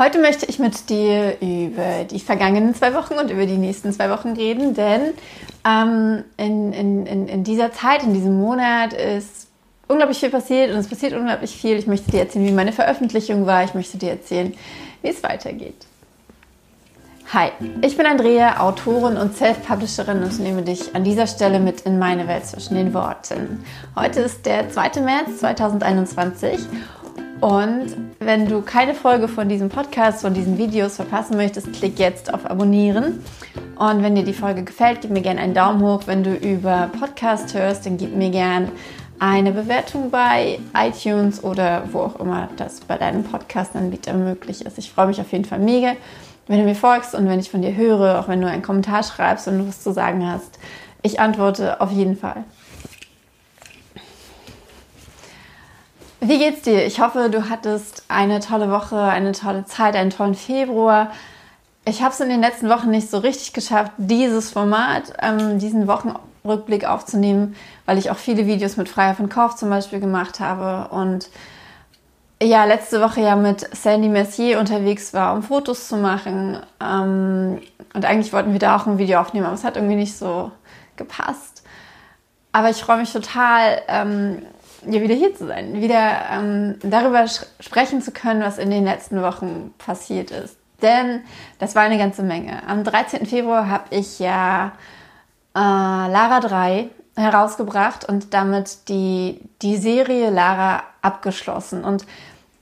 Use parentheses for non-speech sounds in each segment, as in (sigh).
Heute möchte ich mit dir über die vergangenen zwei Wochen und über die nächsten zwei Wochen reden, denn ähm, in, in, in dieser Zeit, in diesem Monat ist unglaublich viel passiert und es passiert unglaublich viel. Ich möchte dir erzählen, wie meine Veröffentlichung war. Ich möchte dir erzählen, wie es weitergeht. Hi, ich bin Andrea, Autorin und Self-Publisherin und nehme dich an dieser Stelle mit in meine Welt zwischen den Worten. Heute ist der 2. März 2021 und wenn du keine Folge von diesem Podcast, von diesen Videos verpassen möchtest, klick jetzt auf Abonnieren. Und wenn dir die Folge gefällt, gib mir gerne einen Daumen hoch. Wenn du über Podcast hörst, dann gib mir gerne eine Bewertung bei iTunes oder wo auch immer das bei deinem Podcast-Anbieter möglich ist. Ich freue mich auf jeden Fall mega, wenn du mir folgst und wenn ich von dir höre, auch wenn du einen Kommentar schreibst und du was zu sagen hast. Ich antworte auf jeden Fall. Wie geht's dir? Ich hoffe, du hattest eine tolle Woche, eine tolle Zeit, einen tollen Februar. Ich habe es in den letzten Wochen nicht so richtig geschafft, dieses Format, ähm, diesen Wochenrückblick aufzunehmen, weil ich auch viele Videos mit Freier von Kauf zum Beispiel gemacht habe und ja, letzte Woche ja mit Sandy Messier unterwegs war, um Fotos zu machen. Ähm, und eigentlich wollten wir da auch ein Video aufnehmen, aber es hat irgendwie nicht so gepasst. Aber ich freue mich total, ähm, ja, wieder hier zu sein, wieder ähm, darüber sprechen zu können, was in den letzten Wochen passiert ist. Denn das war eine ganze Menge. Am 13. Februar habe ich ja äh, Lara 3 herausgebracht und damit die, die Serie Lara abgeschlossen. Und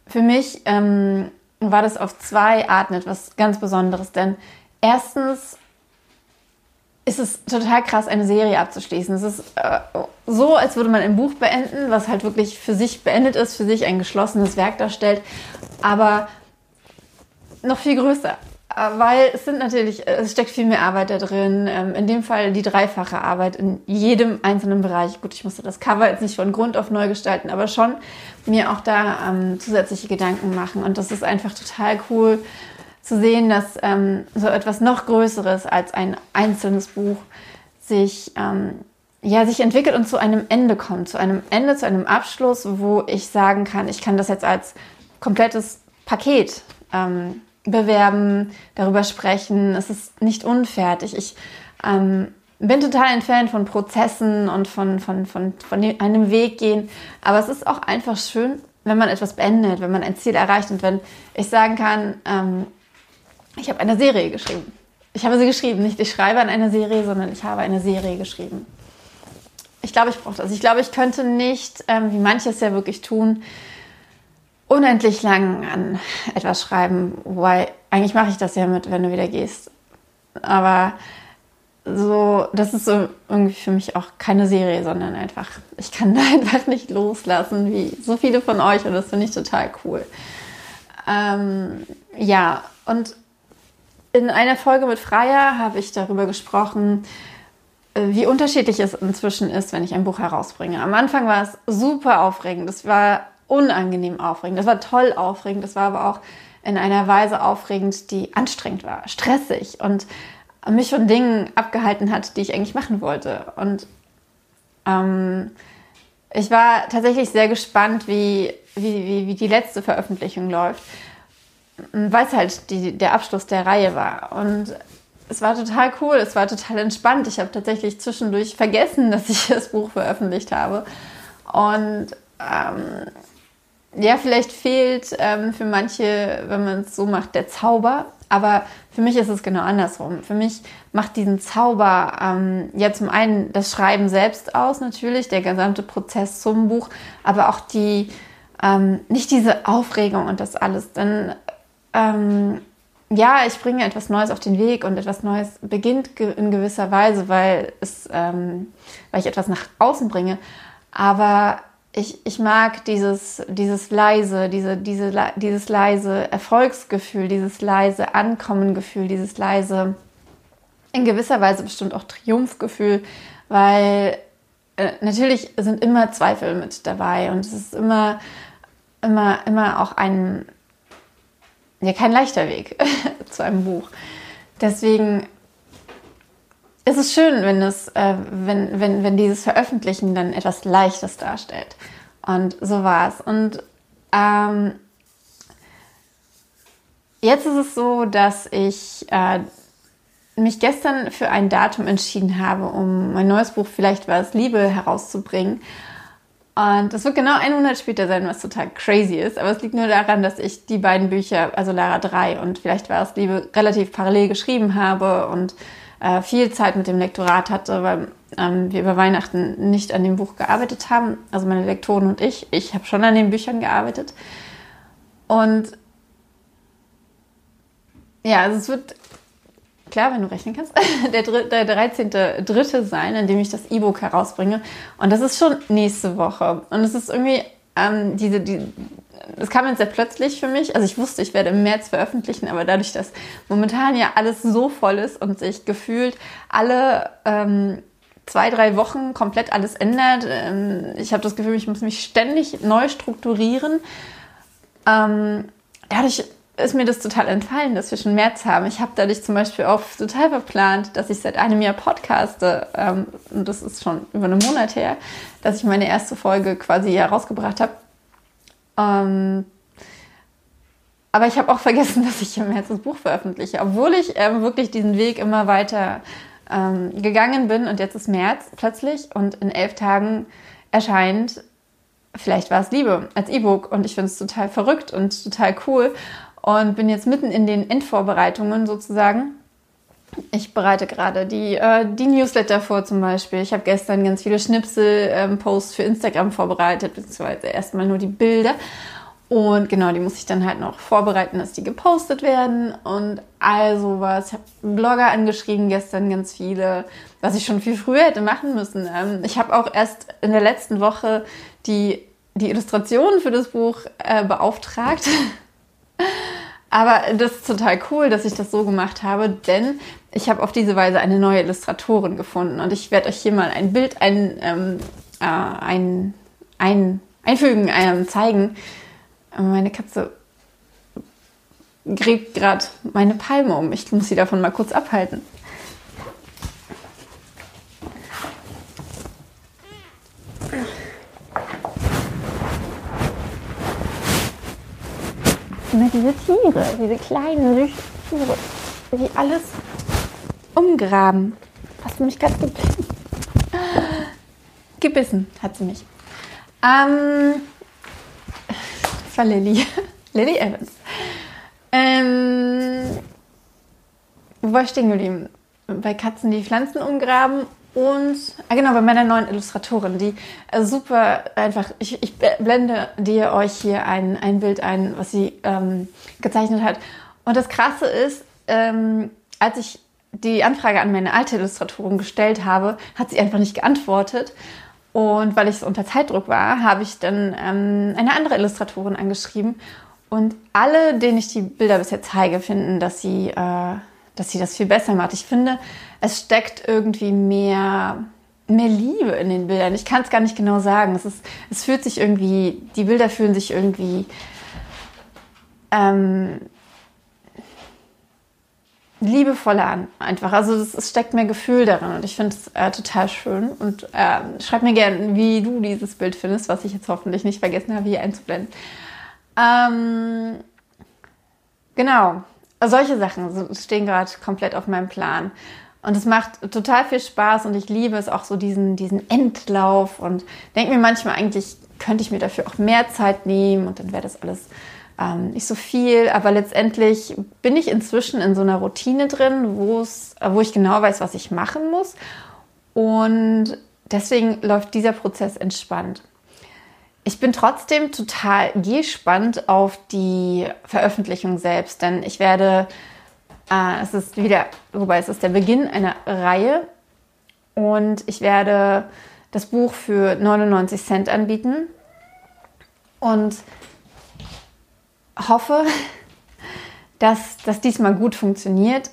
für mich ähm, war das auf zwei Arten etwas ganz Besonderes. Denn erstens ist es total krass, eine Serie abzuschließen. Es ist äh, so, als würde man ein Buch beenden, was halt wirklich für sich beendet ist, für sich ein geschlossenes Werk darstellt, aber noch viel größer. Äh, weil es sind natürlich, äh, es steckt viel mehr Arbeit da drin. Ähm, in dem Fall die dreifache Arbeit in jedem einzelnen Bereich. Gut, ich musste das Cover jetzt nicht von Grund auf neu gestalten, aber schon mir auch da ähm, zusätzliche Gedanken machen. Und das ist einfach total cool zu sehen, dass ähm, so etwas noch Größeres als ein einzelnes Buch sich, ähm, ja, sich entwickelt und zu einem Ende kommt, zu einem Ende, zu einem Abschluss, wo ich sagen kann, ich kann das jetzt als komplettes Paket ähm, bewerben, darüber sprechen. Es ist nicht unfertig. Ich ähm, bin total ein Fan von Prozessen und von, von, von, von einem Weg gehen. Aber es ist auch einfach schön, wenn man etwas beendet, wenn man ein Ziel erreicht und wenn ich sagen kann, ähm, ich habe eine Serie geschrieben. Ich habe sie geschrieben, nicht ich schreibe an einer Serie, sondern ich habe eine Serie geschrieben. Ich glaube, ich brauche das. Ich glaube, ich könnte nicht, ähm, wie manche es ja wirklich tun, unendlich lang an etwas schreiben. Wobei, eigentlich mache ich das ja mit, wenn du wieder gehst. Aber so, das ist so irgendwie für mich auch keine Serie, sondern einfach, ich kann (laughs) da einfach nicht loslassen, wie so viele von euch und das finde ich total cool. Ähm, ja, und in einer Folge mit Freier habe ich darüber gesprochen, äh, wie unterschiedlich es inzwischen ist, wenn ich ein Buch herausbringe. Am Anfang war es super aufregend, es war unangenehm aufregend, es war toll aufregend, es war aber auch in einer Weise aufregend, die anstrengend war, stressig und mich von Dingen abgehalten hat, die ich eigentlich machen wollte. Und ähm, ich war tatsächlich sehr gespannt, wie, wie, wie, wie die letzte Veröffentlichung läuft weil es halt die, der Abschluss der Reihe war. Und es war total cool, es war total entspannt. Ich habe tatsächlich zwischendurch vergessen, dass ich (laughs) das Buch veröffentlicht habe. Und ähm, ja, vielleicht fehlt ähm, für manche, wenn man es so macht, der Zauber. Aber für mich ist es genau andersrum. Für mich macht diesen Zauber ähm, ja zum einen das Schreiben selbst aus, natürlich, der gesamte Prozess zum Buch, aber auch die, ähm, nicht diese Aufregung und das alles. Denn ähm, ja, ich bringe etwas Neues auf den Weg und etwas Neues beginnt in gewisser Weise, weil, es, ähm, weil ich etwas nach außen bringe. Aber ich, ich mag dieses, dieses leise, diese, diese, dieses leise Erfolgsgefühl, dieses leise Ankommengefühl, dieses leise, in gewisser Weise bestimmt auch Triumphgefühl, weil äh, natürlich sind immer Zweifel mit dabei und es ist immer, immer, immer auch ein, ja kein leichter Weg (laughs) zu einem Buch. Deswegen ist es schön, wenn, es, äh, wenn, wenn, wenn dieses Veröffentlichen dann etwas Leichtes darstellt. Und so war es. Und ähm, jetzt ist es so, dass ich äh, mich gestern für ein Datum entschieden habe, um mein neues Buch Vielleicht war es Liebe herauszubringen. Und das wird genau ein Monat später sein, was total crazy ist. Aber es liegt nur daran, dass ich die beiden Bücher, also Lara 3 und Vielleicht war es Liebe, relativ parallel geschrieben habe und äh, viel Zeit mit dem Lektorat hatte, weil ähm, wir über Weihnachten nicht an dem Buch gearbeitet haben. Also meine Lektoren und ich. Ich habe schon an den Büchern gearbeitet. Und ja, also es wird klar, wenn du rechnen kannst, (laughs) der, der 13.3. sein, an dem ich das E-Book herausbringe. Und das ist schon nächste Woche. Und es ist irgendwie ähm, diese, die, das kam jetzt sehr plötzlich für mich. Also ich wusste, ich werde im März veröffentlichen, aber dadurch, dass momentan ja alles so voll ist und sich gefühlt alle ähm, zwei, drei Wochen komplett alles ändert, ähm, ich habe das Gefühl, ich muss mich ständig neu strukturieren. Ähm, dadurch ist mir das total entfallen, dass wir schon März haben. Ich habe dadurch zum Beispiel auch total verplant, dass ich seit einem Jahr podcaste. Ähm, und das ist schon über einen Monat her, dass ich meine erste Folge quasi herausgebracht habe. Ähm, aber ich habe auch vergessen, (laughs) dass ich im März das Buch veröffentliche, obwohl ich ähm, wirklich diesen Weg immer weiter ähm, gegangen bin. Und jetzt ist März plötzlich und in elf Tagen erscheint Vielleicht war es Liebe als E-Book und ich finde es total verrückt und total cool und bin jetzt mitten in den Endvorbereitungen sozusagen. Ich bereite gerade die, äh, die Newsletter vor zum Beispiel. Ich habe gestern ganz viele Schnipsel-Posts ähm, für Instagram vorbereitet, beziehungsweise erstmal nur die Bilder. Und genau, die muss ich dann halt noch vorbereiten, dass die gepostet werden und all sowas. Ich habe Blogger angeschrieben gestern, ganz viele, was ich schon viel früher hätte machen müssen. Ähm, ich habe auch erst in der letzten Woche die, die Illustrationen für das Buch äh, beauftragt. (laughs) Aber das ist total cool, dass ich das so gemacht habe, denn ich habe auf diese Weise eine neue Illustratorin gefunden und ich werde euch hier mal ein Bild ein, ähm, äh, ein, ein, einfügen, einem zeigen. Meine Katze gräbt gerade meine Palme um. Ich muss sie davon mal kurz abhalten. Immer diese Tiere, diese kleinen süßen Tiere, die alles umgraben. Hast du mich gerade gebissen? Gebissen hat sie mich. Ähm, das war Lilly. (laughs) Lilly Evans. Ähm, wo war ich stehen geblieben? Bei Katzen, die Pflanzen umgraben und, ah genau, bei meiner neuen Illustratorin, die äh, super einfach, ich, ich blende dir euch hier ein, ein Bild ein, was sie ähm, gezeichnet hat. Und das Krasse ist, ähm, als ich die Anfrage an meine alte Illustratorin gestellt habe, hat sie einfach nicht geantwortet. Und weil ich so unter Zeitdruck war, habe ich dann ähm, eine andere Illustratorin angeschrieben. Und alle, denen ich die Bilder bisher zeige, finden, dass sie, äh, dass sie das viel besser macht. Ich finde, es steckt irgendwie mehr, mehr Liebe in den Bildern. Ich kann es gar nicht genau sagen. Es, ist, es fühlt sich irgendwie, die Bilder fühlen sich irgendwie ähm, liebevoller an, einfach. Also es, steckt mehr Gefühl darin und ich finde es äh, total schön. Und äh, schreib mir gerne, wie du dieses Bild findest, was ich jetzt hoffentlich nicht vergessen habe, hier einzublenden. Ähm, genau, solche Sachen stehen gerade komplett auf meinem Plan. Und es macht total viel Spaß und ich liebe es auch so diesen, diesen Endlauf und denke mir manchmal eigentlich, könnte ich mir dafür auch mehr Zeit nehmen und dann wäre das alles ähm, nicht so viel. Aber letztendlich bin ich inzwischen in so einer Routine drin, wo ich genau weiß, was ich machen muss. Und deswegen läuft dieser Prozess entspannt. Ich bin trotzdem total gespannt auf die Veröffentlichung selbst, denn ich werde äh, es ist wieder, wobei es ist der Beginn einer Reihe und ich werde das Buch für 99 Cent anbieten und hoffe, (laughs) dass das diesmal gut funktioniert,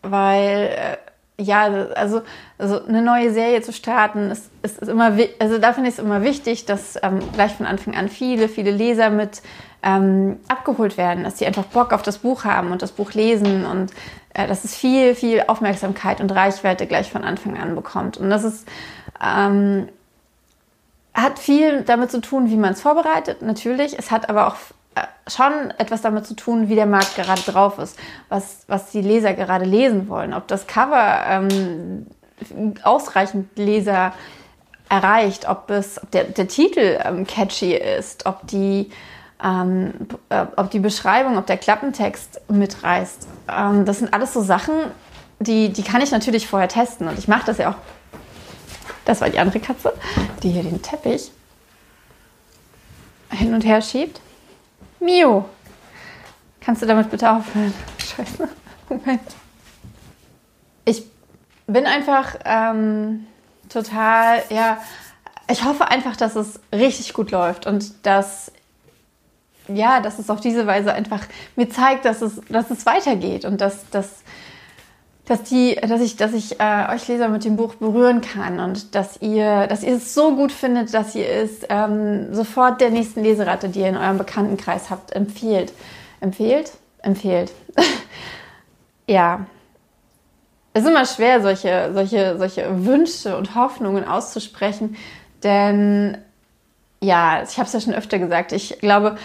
weil äh, ja, also, also eine neue Serie zu starten, ist, ist, ist immer, also da finde ich es immer wichtig, dass ähm, gleich von Anfang an viele, viele Leser mit ähm, abgeholt werden, dass sie einfach Bock auf das Buch haben und das Buch lesen und äh, dass es viel, viel Aufmerksamkeit und Reichweite gleich von Anfang an bekommt. Und das ist, ähm, hat viel damit zu tun, wie man es vorbereitet, natürlich. Es hat aber auch schon etwas damit zu tun, wie der Markt gerade drauf ist, was, was die Leser gerade lesen wollen, ob das Cover ähm, ausreichend Leser erreicht, ob, es, ob der, der Titel ähm, catchy ist, ob die, ähm, äh, ob die Beschreibung, ob der Klappentext mitreißt. Ähm, das sind alles so Sachen, die, die kann ich natürlich vorher testen und ich mache das ja auch. Das war die andere Katze, die hier den Teppich hin und her schiebt. Mio, kannst du damit bitte aufhören? (laughs) Scheiße. Moment. Ich bin einfach ähm, total, ja, ich hoffe einfach, dass es richtig gut läuft und dass, ja, dass es auf diese Weise einfach mir zeigt, dass es, dass es weitergeht und dass, dass, dass, die, dass ich, dass ich äh, euch Leser mit dem Buch berühren kann und dass ihr, dass ihr es so gut findet, dass ihr es ähm, sofort der nächsten Leseratte, die ihr in eurem Bekanntenkreis habt, empfiehlt. Empfehlt? Empfehlt. (laughs) ja, es ist immer schwer, solche, solche, solche Wünsche und Hoffnungen auszusprechen, denn ja, ich habe es ja schon öfter gesagt, ich glaube,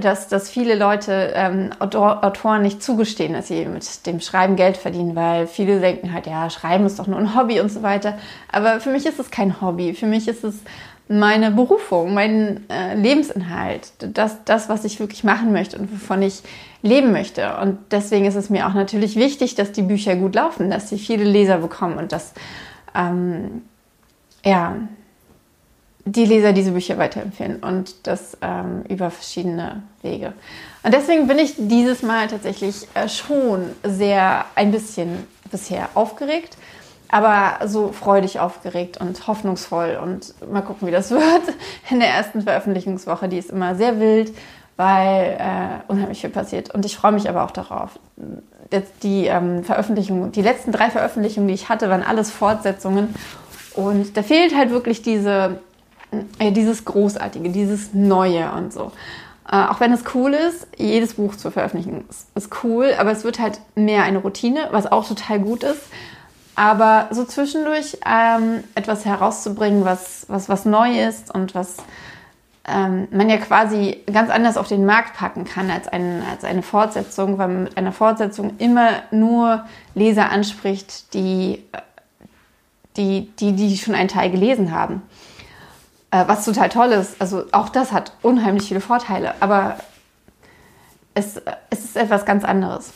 dass, dass viele Leute ähm, Autoren nicht zugestehen, dass sie mit dem Schreiben Geld verdienen, weil viele denken halt, ja, Schreiben ist doch nur ein Hobby und so weiter. Aber für mich ist es kein Hobby. Für mich ist es meine Berufung, mein äh, Lebensinhalt, das, das, was ich wirklich machen möchte und wovon ich leben möchte. Und deswegen ist es mir auch natürlich wichtig, dass die Bücher gut laufen, dass sie viele Leser bekommen und dass ähm, ja, die Leser diese Bücher weiterempfehlen und das ähm, über verschiedene Wege. Und deswegen bin ich dieses Mal tatsächlich äh, schon sehr ein bisschen bisher aufgeregt aber so freudig aufgeregt und hoffnungsvoll und mal gucken, wie das (laughs) wird in der ersten Veröffentlichungswoche. Die ist immer sehr wild, weil äh, unheimlich viel passiert und ich freue mich aber auch darauf. Jetzt die ähm, Veröffentlichung, die letzten drei Veröffentlichungen, die ich hatte, waren alles Fortsetzungen und da fehlt halt wirklich diese, äh, dieses Großartige, dieses Neue und so. Äh, auch wenn es cool ist, jedes Buch zu veröffentlichen ist, ist cool, aber es wird halt mehr eine Routine, was auch total gut ist. Aber so zwischendurch ähm, etwas herauszubringen, was, was, was neu ist und was ähm, man ja quasi ganz anders auf den Markt packen kann als, ein, als eine Fortsetzung, weil man mit einer Fortsetzung immer nur Leser anspricht, die, die, die, die schon einen Teil gelesen haben. Äh, was total toll ist. Also auch das hat unheimlich viele Vorteile, aber es, es ist etwas ganz anderes.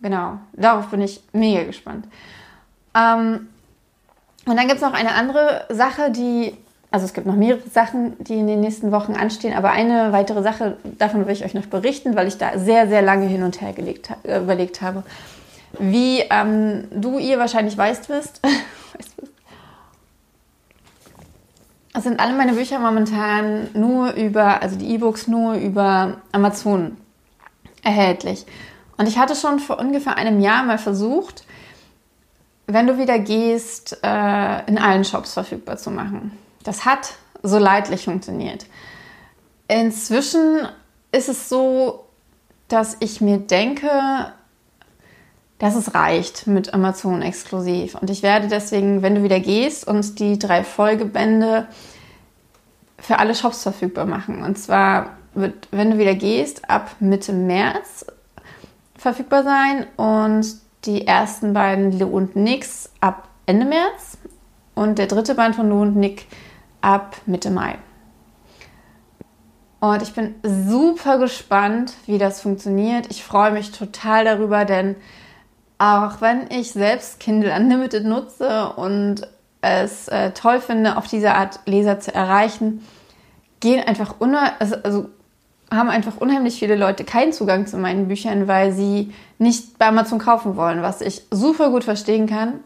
Genau, darauf bin ich mega gespannt. Ähm, und dann gibt es noch eine andere Sache, die, also es gibt noch mehrere Sachen, die in den nächsten Wochen anstehen, aber eine weitere Sache, davon will ich euch noch berichten, weil ich da sehr, sehr lange hin und her gelegt, äh, überlegt habe. Wie ähm, du ihr wahrscheinlich weißt wirst, (laughs) es sind alle meine Bücher momentan nur über, also die E-Books nur über Amazon erhältlich. Und ich hatte schon vor ungefähr einem Jahr mal versucht, wenn du wieder gehst, äh, in allen Shops verfügbar zu machen. Das hat so leidlich funktioniert. Inzwischen ist es so, dass ich mir denke, dass es reicht mit Amazon exklusiv. Und ich werde deswegen, wenn du wieder gehst, uns die drei Folgebände für alle Shops verfügbar machen. Und zwar wird, wenn du wieder gehst, ab Mitte März verfügbar sein und die ersten beiden Lou und Nix ab Ende März und der dritte Band von Lou und Nick ab Mitte Mai. Und ich bin super gespannt, wie das funktioniert. Ich freue mich total darüber, denn auch wenn ich selbst Kindle Unlimited nutze und es äh, toll finde, auf diese Art Leser zu erreichen, gehen einfach also, also haben einfach unheimlich viele Leute keinen Zugang zu meinen Büchern, weil sie nicht bei Amazon kaufen wollen, was ich super gut verstehen kann.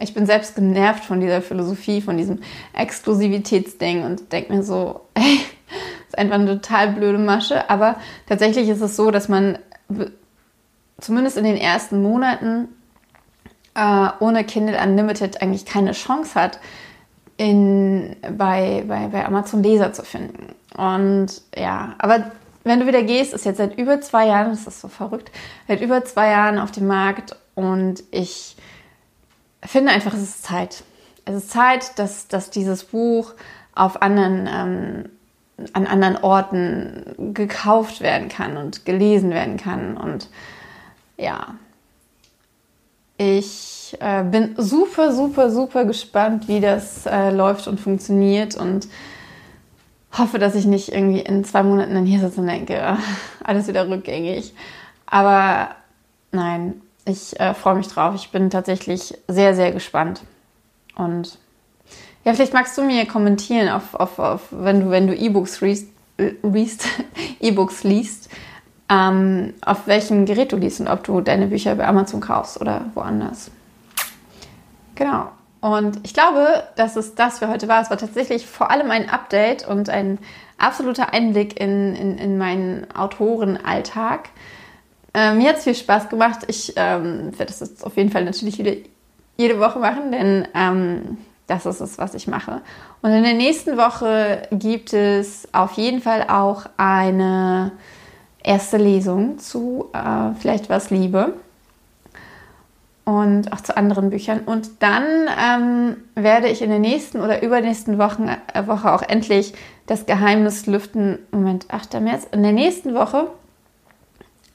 Ich bin selbst genervt von dieser Philosophie, von diesem Exklusivitätsding und denke mir so, ey, (laughs) ist einfach eine total blöde Masche. Aber tatsächlich ist es so, dass man zumindest in den ersten Monaten äh, ohne Kindle Unlimited eigentlich keine Chance hat, in, bei, bei, bei Amazon Leser zu finden. Und ja, aber wenn du wieder gehst, ist jetzt seit über zwei Jahren, das ist so verrückt, seit über zwei Jahren auf dem Markt und ich finde einfach, es ist Zeit. Es ist Zeit, dass, dass dieses Buch auf anderen, ähm, an anderen Orten gekauft werden kann und gelesen werden kann. Und ja, ich äh, bin super, super, super gespannt, wie das äh, läuft und funktioniert und hoffe, dass ich nicht irgendwie in zwei Monaten dann hier sitze und denke, (laughs) alles wieder rückgängig. Aber nein, ich äh, freue mich drauf. Ich bin tatsächlich sehr, sehr gespannt. Und ja, vielleicht magst du mir kommentieren, auf, auf, auf, wenn du, wenn du E-Books liest, (laughs) E-Books liest ähm, auf welchem Gerät du liest und ob du deine Bücher bei Amazon kaufst oder woanders. Genau. Und ich glaube, dass es das für heute war. Es war tatsächlich vor allem ein Update und ein absoluter Einblick in, in, in meinen Autorenalltag. Ähm, mir hat es viel Spaß gemacht. Ich ähm, werde das jetzt auf jeden Fall natürlich wieder jede Woche machen, denn ähm, das ist es, was ich mache. Und in der nächsten Woche gibt es auf jeden Fall auch eine erste Lesung zu äh, vielleicht was Liebe und auch zu anderen Büchern. Und dann ähm, werde ich in der nächsten oder übernächsten Wochen, äh, Woche auch endlich das Geheimnis lüften. Moment, 8. März. In der nächsten Woche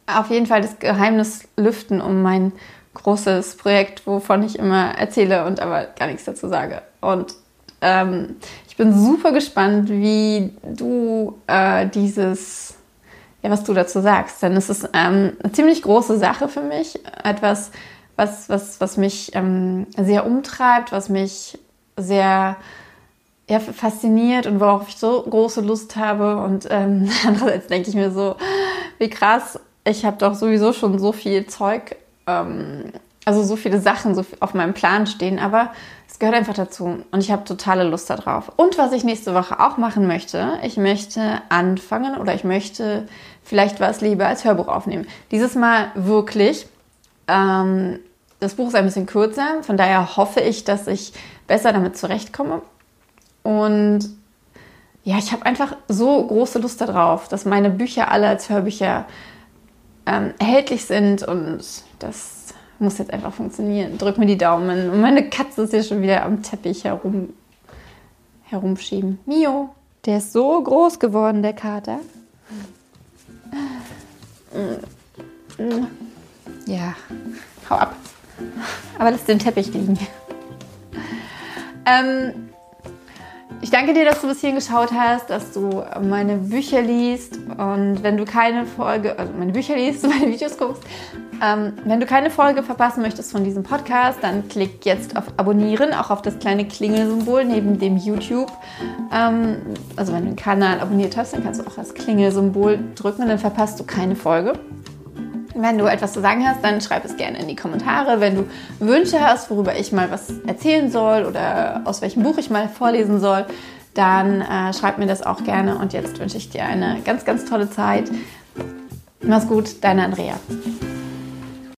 auf jeden Fall das Geheimnis lüften um mein großes Projekt, wovon ich immer erzähle und aber gar nichts dazu sage. Und ähm, ich bin super gespannt, wie du äh, dieses, ja, was du dazu sagst. Denn es ist ähm, eine ziemlich große Sache für mich. Etwas, was, was, was mich ähm, sehr umtreibt, was mich sehr ja, fasziniert und worauf ich so große Lust habe. Und ähm, (laughs) andererseits denke ich mir so, wie krass, ich habe doch sowieso schon so viel Zeug ähm, also so viele Sachen so auf meinem Plan stehen, aber es gehört einfach dazu und ich habe totale Lust darauf. Und was ich nächste Woche auch machen möchte, ich möchte anfangen oder ich möchte vielleicht was lieber als Hörbuch aufnehmen. Dieses Mal wirklich. Ähm, das Buch ist ein bisschen kürzer, von daher hoffe ich, dass ich besser damit zurechtkomme. Und ja, ich habe einfach so große Lust darauf, dass meine Bücher alle als Hörbücher ähm, erhältlich sind und das muss jetzt einfach funktionieren. Drück mir die Daumen. Und meine Katze ist hier schon wieder am Teppich herum, herumschieben. Mio, der ist so groß geworden, der Kater. Ja, hau ab. Aber lass den Teppich liegen. Ähm, ich danke dir, dass du bis hierhin geschaut hast, dass du meine Bücher liest und wenn du keine Folge, also meine Bücher liest, (laughs) meine Videos guckst, ähm, wenn du keine Folge verpassen möchtest von diesem Podcast, dann klick jetzt auf Abonnieren, auch auf das kleine Klingelsymbol neben dem YouTube. Ähm, also wenn du den Kanal abonniert hast, dann kannst du auch das Klingelsymbol drücken und dann verpasst du keine Folge. Wenn du etwas zu sagen hast, dann schreib es gerne in die Kommentare. Wenn du Wünsche hast, worüber ich mal was erzählen soll oder aus welchem Buch ich mal vorlesen soll, dann äh, schreib mir das auch gerne. Und jetzt wünsche ich dir eine ganz, ganz tolle Zeit. Mach's gut, deine Andrea.